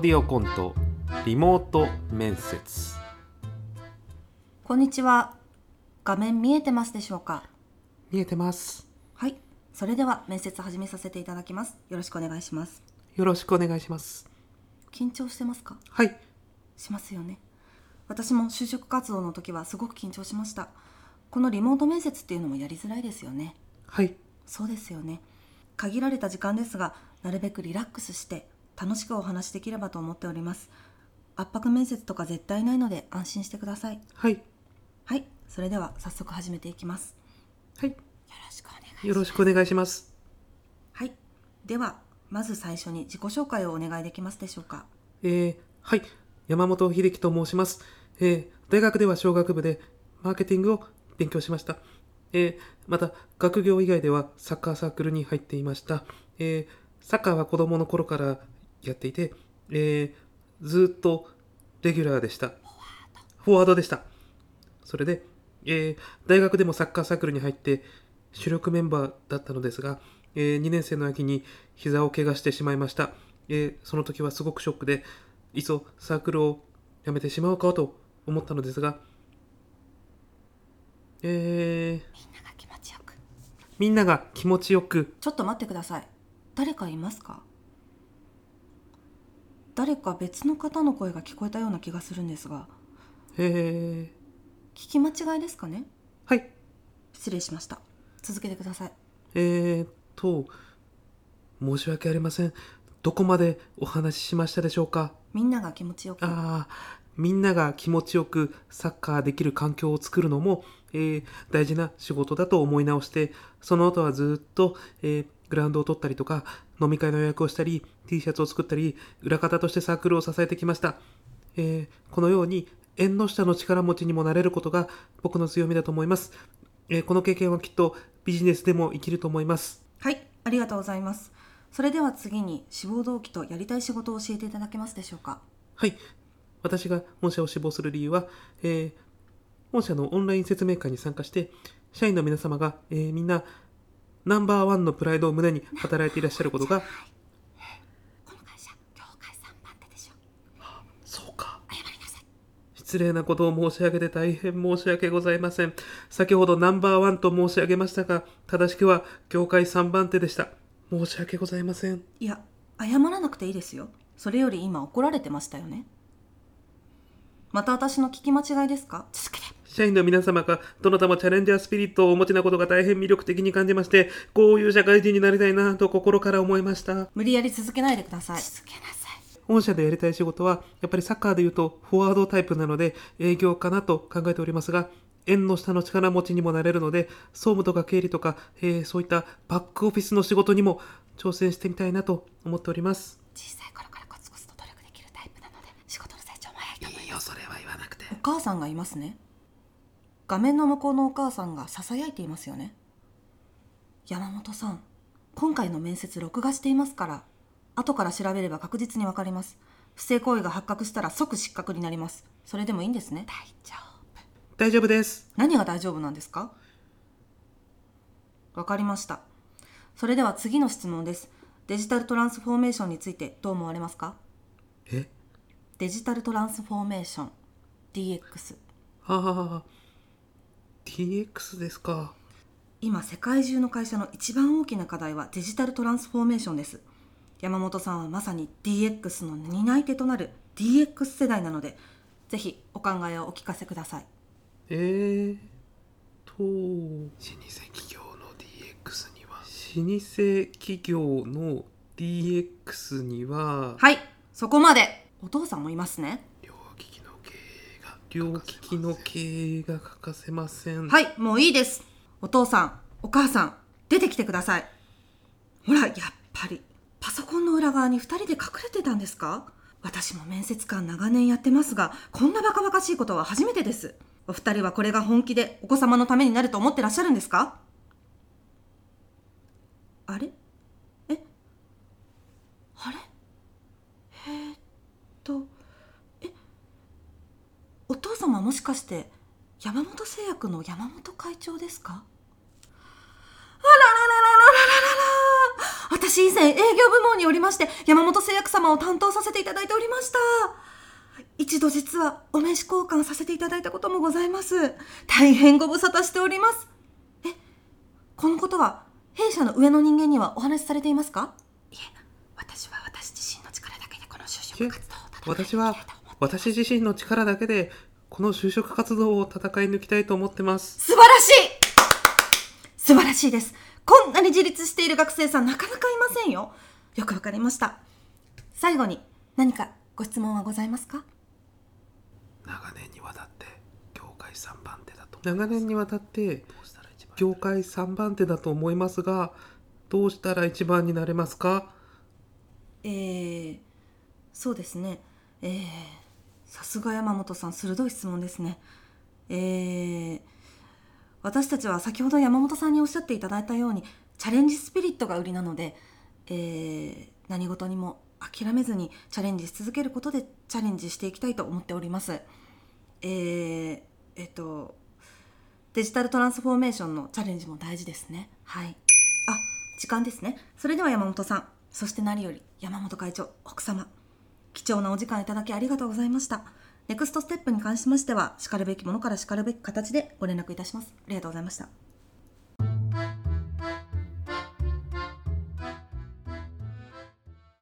オーディオコントリモート面接こんにちは。画面見えてますでしょうか？見えてますはい。それでは面接始めさせていただきます。よろしくお願いします。よろしくお願いします緊張してますか？はいしますよね。私も就職活動の時はすごく緊張しました。このリモート面接っていうのもやりづらいですよね。はいそうですよね。限られた時間ですが、なるべくリラックスして楽しくお話しできればと思っております。圧迫面接とか絶対ないので安心してください。はいはい。それでは早速始めていきます。はいよろしくお願いします。よろしくお願いしますはい。では、まず最初に自己紹介をお願いできますでしょうか。えー、はい山本秀樹と申しますえー、大学では商学部でマーケティングを勉強しましたえー、また学業以外ではサッカーサークルに入っていましたえー、サッカーは子供の頃からやっていてえー、ずーっとレギュラーでした。フォワード。でした。それで、えー、大学でもサッカーサークルに入って主力メンバーだったのですが、えー2年生の秋に膝を怪我してしまいました、えーその時はすごくショックでいっそサークルを辞めてしまおうかと思ったのですがえー、みんなが気持ちよく。みんなが気持ちよく。ちょっと待ってください。誰かいますか？誰か別の方の声が聞こえたような気がするんですが、え聞き間違いですかね？ー、はい失礼しました。続けてください。えーと申し訳ありませんどこまでお話ししましたでしょうか？みんなが気持ちよく。ああ、みんなが気持ちよくサッカーできる環境を作るのも、えー大事な仕事だと思い直して、その後はずっと、えーグラウンドを取ったりとか、飲み会の予約をしたり、T シャツを作ったり、裏方としてサークルを支えてきました。えーこのように、縁の下の力持ちにもなれることが僕の強みだと思います。えーこの経験はきっとビジネスでも生きると思います。はい、ありがとうございます。それでは次に志望動機とやりたい仕事を教えていただけますでしょうか？はい。私が本社を志望する理由は、えー本社のオンライン説明会に参加して、社員の皆様が、えーみんな、ナンバーワンのプライドを胸に働いていらっしゃることが、この会社、業界3番手でしょ。そうか。謝りなさい。失礼なことを申し上げて大変申し訳ございません。先ほどナンバーワンと申し上げましたが、正しくは業界3番手でした。申し訳ございません。いや、謝らなくていいですよ。それより今怒られてましたよね。また私の聞き間違いですか続け。社員の皆様がどなたもチャレンジャースピリットをお持ちなことが大変魅力的に感じまして、こういう社会人になりたいなと心から思いました。無理やり続けないでください。続けなさい。御社でやりたい仕事は、やっぱりサッカーで言うとフォワードタイプなので営業かなと考えておりますが、縁の下の力持ちにもなれるので、総務とか経理とか、えーそういったバックオフィスの仕事にも挑戦してみたいなと思っております。小さい頃からコツコツと努力できるタイプなので、仕事の成長も早いと思いいいよ、それは言わなくて。お母さんがいますね画面の向こうのお母さんがささやいていますよね。山本さん今回の面接録画していますから後から調べれば確実にわかります。不正行為が発覚したら即失格になります。それでもいいんですね。大丈夫。大丈夫です。何が大丈夫なんですか？わかりました。それでは次の質問です。デジタルトランスフォーメーションについてどう思われますか？え？デジタルトランスフォーメーション DX ああ、DX ですか。今世界中の会社の一番大きな課題はデジタルトランスフォーメーションです。山本さんはまさに DX の担い手となる DX 世代なのでぜひお考えをお聞かせください。えーと、老舗企業の DX には、老舗企業の DX には、はいそこまで。お父さんもいますね両利きの経営が欠かせません。はいもういいです。お父さんお母さん出てきてください。ほらやっぱりパソコンの裏側に2人で隠れてたんですか？私も面接官長年やってますがこんなバカバカしいことは初めてです。お二人はこれが本気でお子様のためになると思ってらっしゃるんですか？あれえあれえー、っとえお父様もしかして山本製薬の山本会長ですか？あららららららららら私私以前営業部門におりまして山本製薬様を担当させていただいておりました一度実はお名刺交換させていただいたこともございます大変ご無沙汰しておりますえこのことは弊社の上の人間にはお話しされていますかいえ私は私自身の力だけでこの就職活動を私は私自身の力だけでこの就職活動を戦い抜きたいと思ってます。素晴らしい！素晴らしいです。こんなに自立している学生さんなかなかいませんよ。よくわかりました。最後に何かご質問はございますか？長年にわたって業界3番手だと。長年にわたって業界3番手だと思いますがどうしたら一番になれますか？えー、そうですね。えー、さすが山本さん鋭い質問ですねえー、私たちは先ほど山本さんにおっしゃっていただいたようにチャレンジスピリットが売りなので、えー、何事にも諦めずにチャレンジし続けることでチャレンジしていきたいと思っております。えー、えっとデジタルトランスフォーメーションのチャレンジも大事ですね。はい。あ、時間ですね。それでは山本さん、そして何より山本会長、奥様、貴重なお時間いただきありがとうございました。ネクストステップに関しましては、しかるべきものからしかるべき形でご連絡いたします。ありがとうございました。